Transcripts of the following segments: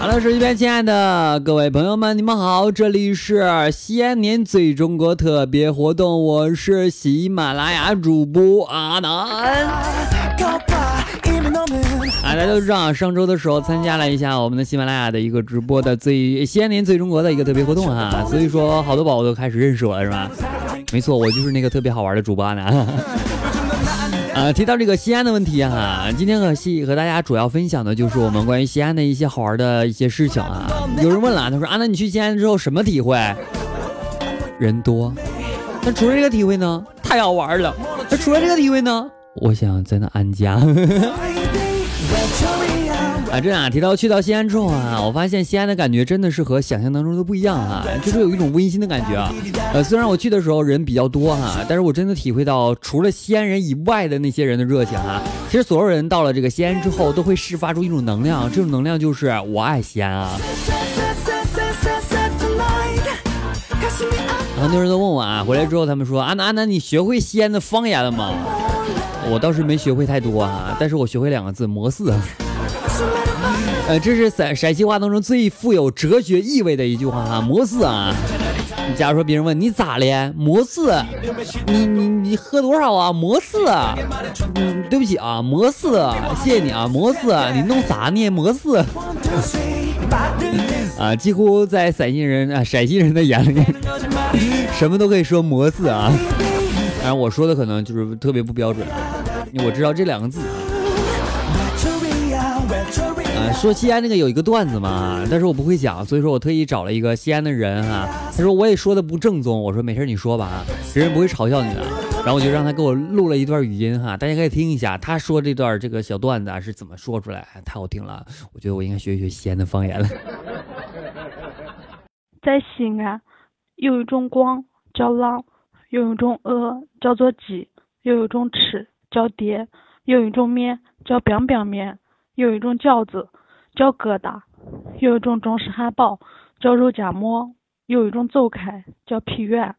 好了，手机边亲爱的各位朋友们，你们好，这里是西安年最中国特别活动，我是喜马拉雅主播阿南。啊，大家都知道，上周的时候参加了一下我们的喜马拉雅的一个直播的最西安年最中国的一个特别活动哈，所以说好多宝宝都开始认识我了，是吧？没错，我就是那个特别好玩的主播呢。啊，提到这个西安的问题哈，今天和西和大家主要分享的就是我们关于西安的一些好玩的一些事情啊。有人问了，他说啊，那你去西安之后什么体会？人多。那除了这个体会呢？太好玩了。那除了这个体会呢？我想在那安家。啊，这样提到去到西安之后啊，我发现西安的感觉真的是和想象当中的不一样啊，就是有一种温馨的感觉啊。呃，虽然我去的时候人比较多哈，但是我真的体会到除了西安人以外的那些人的热情哈。其实所有人到了这个西安之后，都会释发出一种能量，这种能量就是我爱西安啊。很多人都问我啊，回来之后他们说，阿南阿南，你学会西安的方言了吗？我倒是没学会太多啊，但是我学会两个字，模似。呃，这是陕陕西话当中最富有哲学意味的一句话哈，模似啊。假如说别人问你咋了，模似，你你你喝多少啊，模似。嗯，对不起啊，模似，谢谢你啊，模似，你弄啥呢，模似。啊，几乎在陕西人啊陕西人的眼里，什么都可以说模似啊。当然我说的可能就是特别不标准，我知道这两个字。说西安那个有一个段子嘛，但是我不会讲，所以说我特意找了一个西安的人哈。他说我也说的不正宗，我说没事你说吧啊，别人不会嘲笑你的。然后我就让他给我录了一段语音哈，大家可以听一下，他说这段这个小段子啊是怎么说出来，太好听了。我觉得我应该学一学西安的方言了。在西安，有一种光叫浪，有一种鹅叫做鸡，有一种吃叫爹，有一种面叫扁扁面。有一种饺子叫疙瘩，有一种中式汉堡叫肉夹馍，有一种走开叫屁远，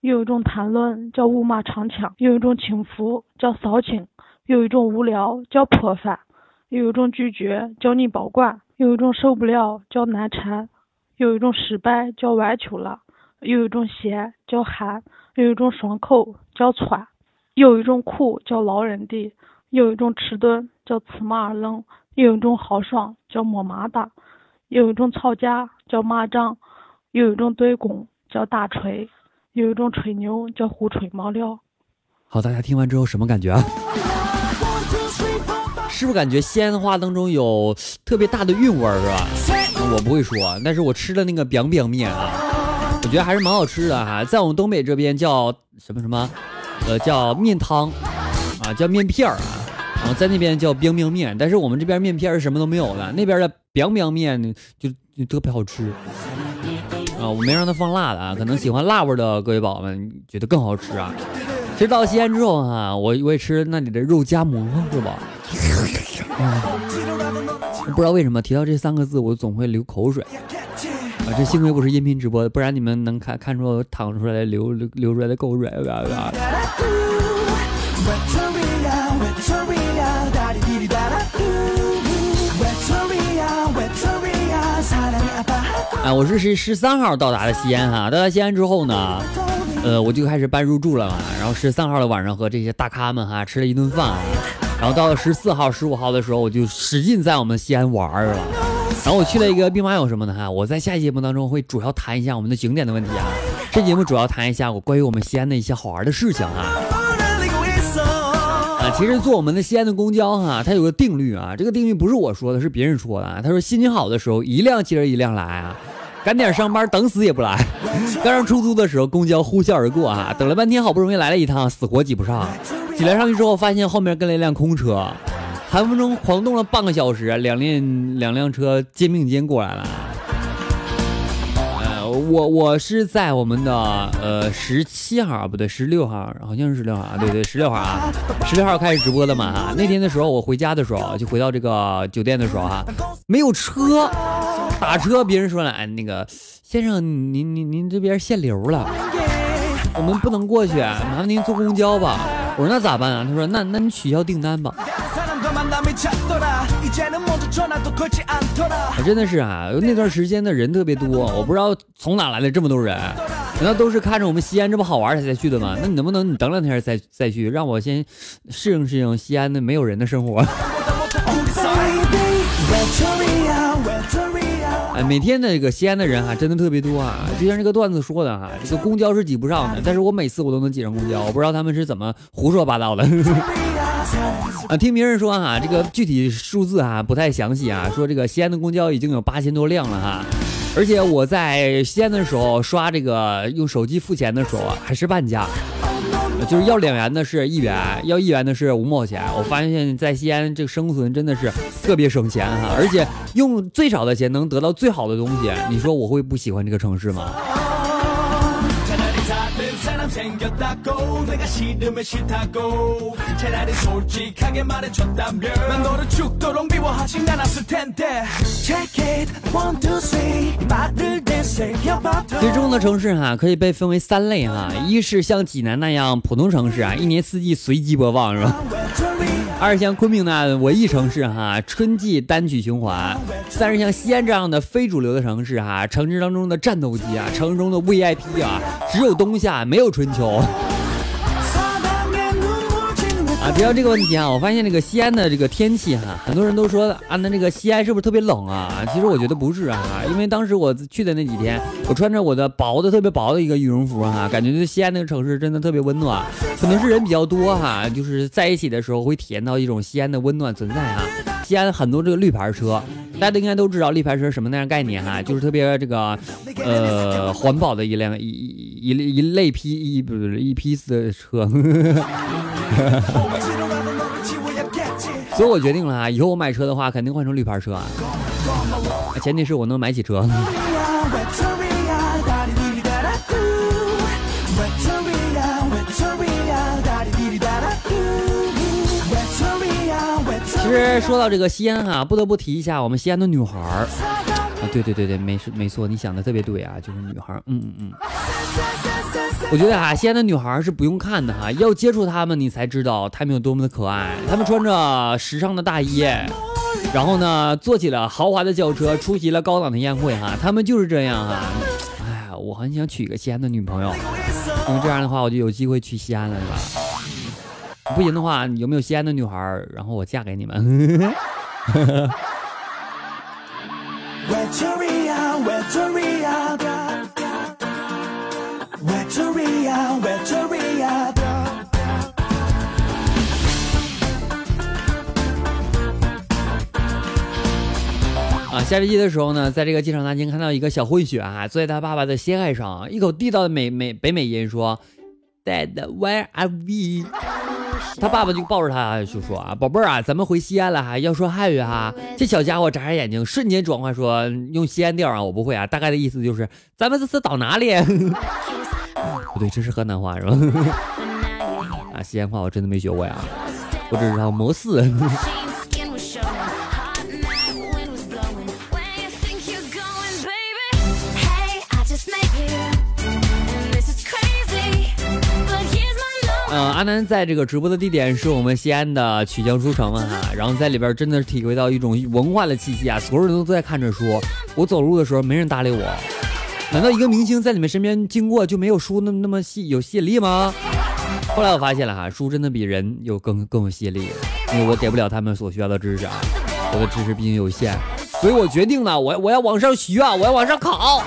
有一种谈论叫五马长枪，有一种轻浮叫骚情，有一种无聊叫破饭，有一种拒绝叫你保管，有一种受不了叫难缠，有一种失败叫玩球了，有一种咸叫寒，有一种爽口叫窜，有一种苦叫劳人的，有一种迟钝叫驷马而愣。有一种豪爽叫摸麻达，有一种吵架叫骂仗，有一种对攻叫大锤，有一种吹牛叫胡吹毛料。好，大家听完之后什么感觉啊？是不是感觉西安话当中有特别大的韵味儿，是吧？我不会说，但是我吃的那个 biang biang 面啊，我觉得还是蛮好吃的哈。在我们东北这边叫什么什么，呃，叫面汤啊，叫面片儿啊。然后在那边叫冰冰面，但是我们这边面片是什么都没有的，那边的 biang biang 面就就特别好吃啊！我没让他放辣的啊，可能喜欢辣味的各位宝宝们觉得更好吃啊。其实到西安之后哈，我我也吃那里的肉夹馍是吧？不知道为什么提到这三个字我总会流口水啊！这幸亏不是音频直播，不然你们能看看出我淌出来流流流出来的口水。哎，我是十十三号到达的西安哈，到达西安之后呢，呃，我就开始办入住了嘛。然后十三号的晚上和这些大咖们哈吃了一顿饭，然后到了十四号、十五号的时候，我就使劲在我们西安玩儿了。然后我去了一个兵马俑什么的哈，我在下期节目当中会主要谈一下我们的景点的问题啊。这节目主要谈一下我关于我们西安的一些好玩的事情啊。啊，其实坐我们的西安的公交哈，它有个定律啊，这个定律不是我说的，是别人说的。他说心情好的时候，一辆接着一辆来啊。赶点上班，等死也不来。刚上出租的时候，公交呼啸而过啊，等了半天，好不容易来了一趟，死活挤不上。挤了上去之后，发现后面跟了一辆空车，寒风中狂动了半个小时，两辆两辆车肩并肩过来了。呃，我我是在我们的呃十七号不对，十六号，好像是十六号啊，对对，十六号啊，十六号开始直播的嘛哈。那天的时候，我回家的时候，就回到这个酒店的时候哈，没有车。打车别人说了，哎，那个先生，您您您这边限流了，我们不能过去，麻烦您坐公交吧。我说那咋办啊？他说那那你取消订单吧。真的是啊，那段时间的人特别多，我不知道从哪来的这么多人。难道都是看着我们西安这么好玩才才去的吗？那你能不能你等两天再再去，让我先适应适应西安的没有人的生活？每天的这个西安的人哈，真的特别多啊！就像这个段子说的哈，这个公交是挤不上的，但是我每次我都能挤上公交，我不知道他们是怎么胡说八道的。啊，听别人说哈，这个具体数字哈不太详细啊，说这个西安的公交已经有八千多辆了哈，而且我在西安的时候刷这个用手机付钱的时候啊，还是半价。就是要两元的是一元，要一元的是五毛钱。我发现，在西安这个生存真的是特别省钱哈，而且用最少的钱能得到最好的东西。你说我会不喜欢这个城市吗？Check it, one, two, three,？最终的城市哈可以被分为三类哈，一是像济南那样普通城市啊，一年四季随机播放是吧？二像昆明那样的文艺城市哈，春季单曲循环；三是像西安这样的非主流的城市哈，城市当中的战斗机啊，城市中的 VIP 啊，只有冬夏没有春秋。啊，提到这个问题啊，我发现这个西安的这个天气哈，很多人都说啊，那这个西安是不是特别冷啊？其实我觉得不是啊，因为当时我去的那几天，我穿着我的薄的特别薄的一个羽绒服哈，感觉这西安那个城市真的特别温暖，可能是人比较多哈，就是在一起的时候会体验到一种西安的温暖存在哈。西安很多这个绿牌车，大家都应该都知道绿牌车什么那样概念哈，就是特别这个呃环保的一辆一一一类批一不是一批次的车。呵 呵 所以我决定了啊，以后我买车的话，肯定换成绿牌车啊，前提是我能买起车。其实说到这个西安哈，不得不提一下我们西安的女孩儿啊，对对对对，没事没错，你想的特别对啊，就是女孩儿，嗯嗯嗯。我觉得啊，西安的女孩是不用看的哈，要接触她们，你才知道她们有多么的可爱。她们穿着时尚的大衣，然后呢，坐起了豪华的轿车，出席了高档的宴会哈。她们就是这样哈。哎呀，我很想娶一个西安的女朋友，因为这样的话，我就有机会去西安了，是吧？不行的话，有没有西安的女孩，然后我嫁给你们？啊，下飞机的时候呢，在这个机场大厅看到一个小混血啊，坐在他爸爸的膝盖上，一口地道的美美北美音说：“Dad, where are we？” 他爸爸就抱着他就说：“啊，宝贝儿啊，咱们回西安了哈，要说汉语哈。”这小家伙眨眨眼睛，瞬间转换说：“用西安调啊，我不会啊，大概的意思就是咱们这次到哪里？” 不对，这是河南话是吧？啊，西安话我真的没学过呀，我只知道模似。嗯，阿南在这个直播的地点是我们西安的曲江书城嘛哈，然后在里边真的是体会到一种文化的气息啊，所有人都在看着书，我走路的时候没人搭理我，难道一个明星在你们身边经过就没有书那么那么吸有吸引力吗？后来我发现了哈，书真的比人有更更有吸引力，因为我给不了他们所需要的知识啊，我的知识毕竟有限，所以我决定了，我我要往上学，我要往上考，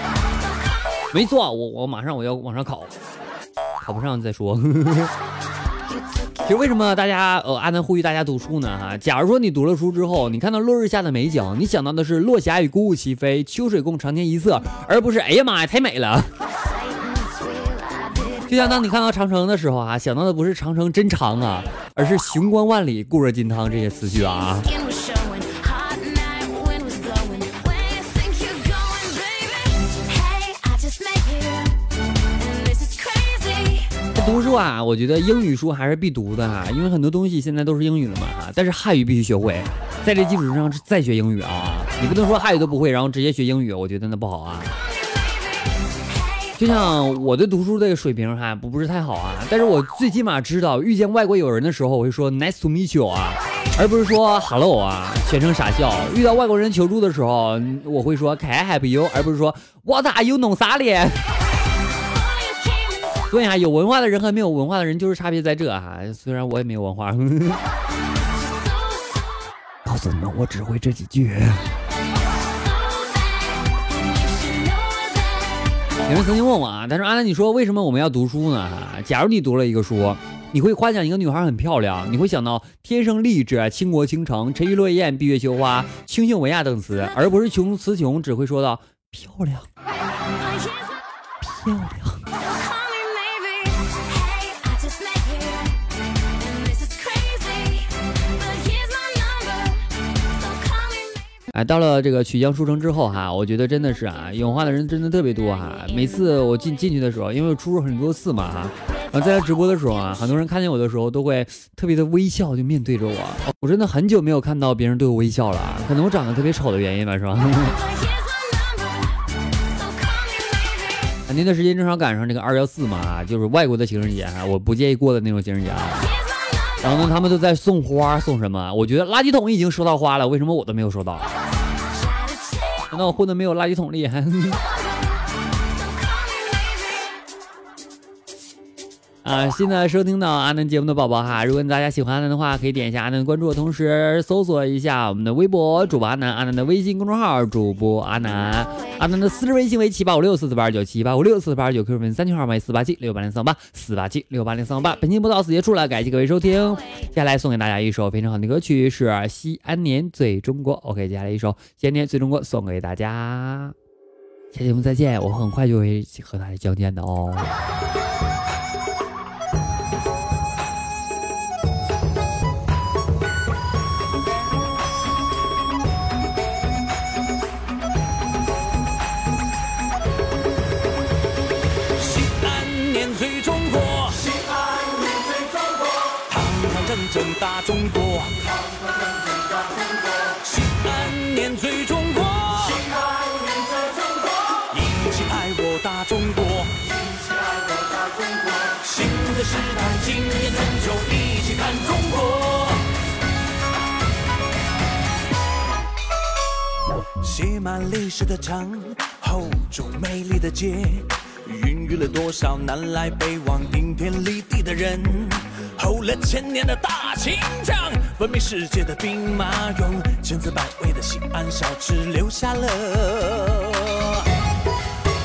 没错，我我马上我要往上考。考不上再说。其实为什么大家呃阿南呼吁大家读书呢？哈，假如说你读了书之后，你看到落日下的美景，你想到的是落霞与孤鹜齐飞，秋水共长天一色，而不是哎呀妈呀太美了。就像当你看到长城的时候啊，想到的不是长城真长啊，而是雄关万里，固若金汤这些词句啊。读书啊，我觉得英语书还是必读的哈，因为很多东西现在都是英语了嘛哈。但是汉语必须学会，在这基础上再学英语啊。你不能说汉语都不会，然后直接学英语，我觉得那不好啊。就像我的读书这个水平还不不是太好啊，但是我最起码知道遇见外国友人的时候，我会说 nice to meet you 啊，而不是说 hello 啊，全程傻笑。遇到外国人求助的时候，我会说 can I help you，而不是说 what are you 弄啥咧。所以啊，有文化的人和没有文化的人就是差别在这哈。虽然我也没有文化，告诉你们，我只会这几句。有人曾经问我啊，他说：“阿南，你说为什么我们要读书呢？假如你读了一个书，你会夸奖一个女孩很漂亮，你会想到天生丽质、倾国倾城、沉鱼落雁、闭月羞花、清秀文雅等词，而不是穷词穷，只会说到漂亮，漂亮。”哎，到了这个曲江书城之后哈，我觉得真的是啊，有话的人真的特别多哈。每次我进进去的时候，因为我出入很多次嘛哈，然后在直播的时候啊，很多人看见我的时候都会特别的微笑，就面对着我。我真的很久没有看到别人对我微笑了，可能我长得特别丑的原因吧，是吧？那段时间正好赶上这个二幺四嘛，就是外国的情人节哈，我不介意过的那种情人节啊。然后呢，他们都在送花，送什么？我觉得垃圾桶已经收到花了，为什么我都没有收到？难道我混的没有垃圾桶厉害？啊，现在收听到阿南节目的宝宝哈，如果大家喜欢阿南的话，可以点一下阿南关注，同时搜索一下我们的微博主播阿南，阿南的微信公众号主播阿南，阿南的私人微信为七八五六四四八二九七八五六四四八二九，QQ 粉三群号为四八七六八零三八四八七六八零三八。本期播到此结束了，感谢各位收听。接下来送给大家一首非常好的歌曲，是《西安年最中国》。OK，接下来一首《西安年最中国》送给大家。下节目再见，我很快就会和大家相见的哦。大中国，西安年最中国，西安年最中国，一起爱我大中国，一起爱我大中国，新的时代，今年春秋，一起看中国，写满历史的城，厚重美丽的街，孕育了多少南来北往、顶天立地的人。吼了千年的大秦将，闻名世界的兵马俑，千姿百味的西安小吃，留下了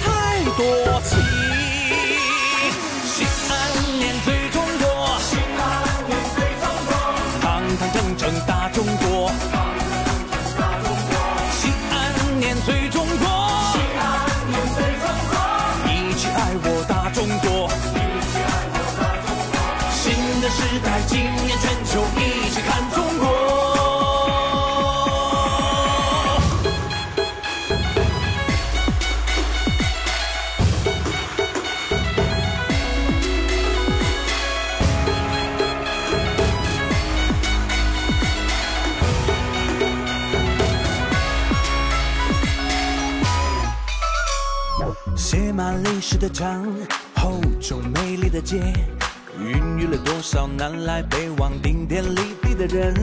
太多情。西安年最中国，西安年最中国，堂堂正正大中国。今年全球一起看中国。写满历史的章，厚重美丽的街。了多少南来北往、顶天立地的人？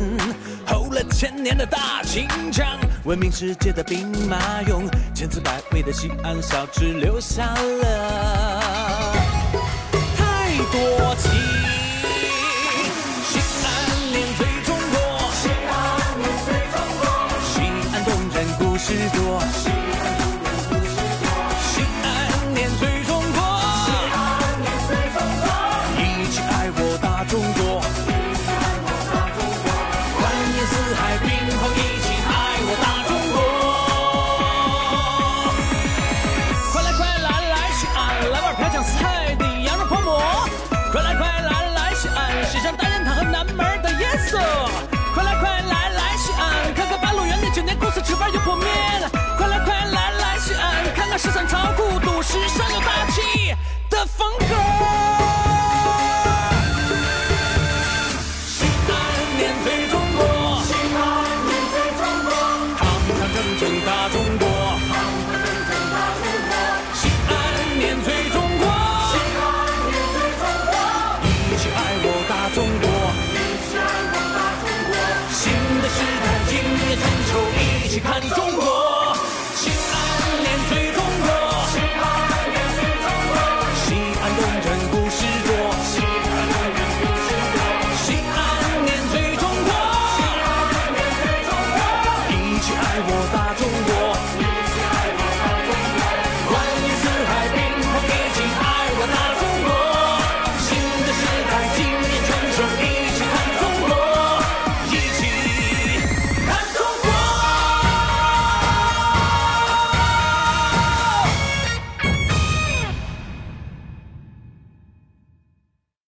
吼了千年的大秦腔，闻名世界的兵马俑，千姿百味的西安小吃，留下了太多情。西安年最中国，西安年最中国，西安动人故事多。